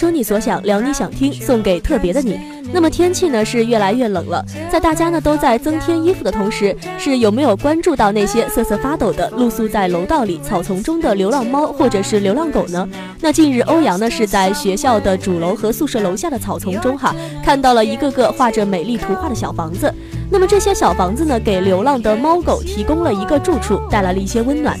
说你所想，聊你想听，送给特别的你。那么天气呢是越来越冷了，在大家呢都在增添衣服的同时，是有没有关注到那些瑟瑟发抖的露宿在楼道里、草丛中的流浪猫或者是流浪狗呢？那近日欧阳呢是在学校的主楼和宿舍楼下的草丛中哈，看到了一个个画着美丽图画的小房子。那么这些小房子呢，给流浪的猫狗提供了一个住处，带来了一些温暖。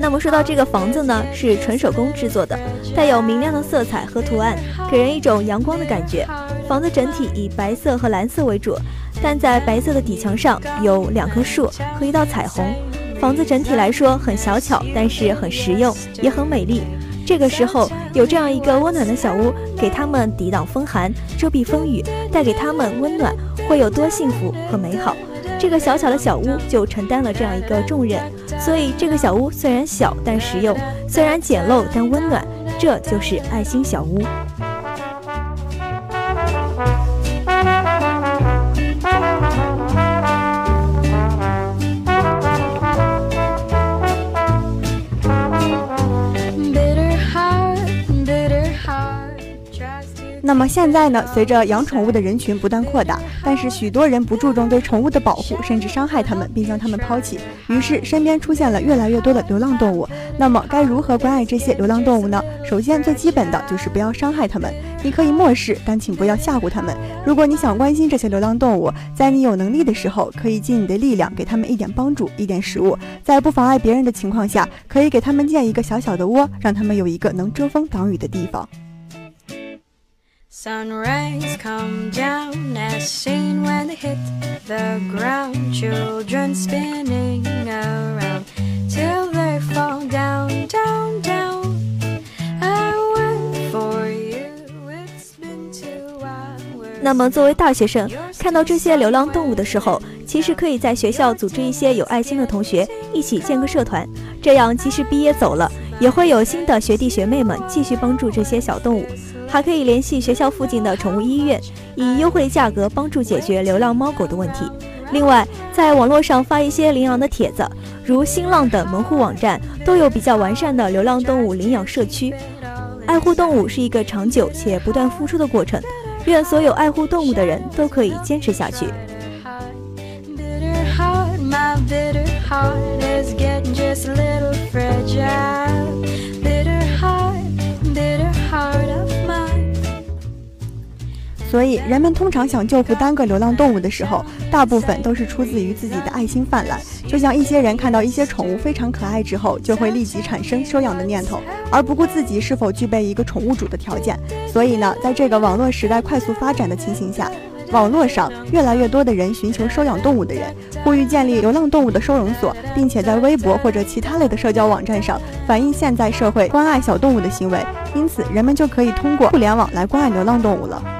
那么说到这个房子呢，是纯手工制作的，带有明亮的色彩和图案，给人一种阳光的感觉。房子整体以白色和蓝色为主，但在白色的底墙上有两棵树和一道彩虹。房子整体来说很小巧，但是很实用，也很美丽。这个时候有这样一个温暖的小屋，给他们抵挡风寒、遮蔽风雨，带给他们温暖，会有多幸福和美好？这个小小的小屋就承担了这样一个重任。所以这个小屋虽然小，但实用；虽然简陋，但温暖。这就是爱心小屋。那么现在呢？随着养宠物的人群不断扩大，但是许多人不注重对宠物的保护，甚至伤害它们，并将它们抛弃。于是身边出现了越来越多的流浪动物。那么该如何关爱这些流浪动物呢？首先最基本的就是不要伤害它们。你可以漠视，但请不要吓唬它们。如果你想关心这些流浪动物，在你有能力的时候，可以尽你的力量给它们一点帮助，一点食物。在不妨碍别人的情况下，可以给它们建一个小小的窝，让它们有一个能遮风挡雨的地方。Sunrise come down as seen when they hit the ground. Children spinning around till they fall down, down, down. I went for you. It's been two hours. 那么，作为大学生，看到这些流浪动物的时候，其实可以在学校组织一些有爱心的同学一起建个社团，这样即使毕业走了，也会有新的学弟学妹们继续帮助这些小动物。还可以联系学校附近的宠物医院，以优惠价格帮助解决流浪猫狗的问题。另外，在网络上发一些领养的帖子，如新浪等门户网站都有比较完善的流浪动物领养社区。爱护动物是一个长久且不断付出的过程，愿所有爱护动物的人都可以坚持下去。所以，人们通常想救护单个流浪动物的时候，大部分都是出自于自己的爱心泛滥。就像一些人看到一些宠物非常可爱之后，就会立即产生收养的念头，而不顾自己是否具备一个宠物主的条件。所以呢，在这个网络时代快速发展的情形下，网络上越来越多的人寻求收养动物的人，呼吁建立流浪动物的收容所，并且在微博或者其他类的社交网站上反映现在社会关爱小动物的行为。因此，人们就可以通过互联网来关爱流浪动物了。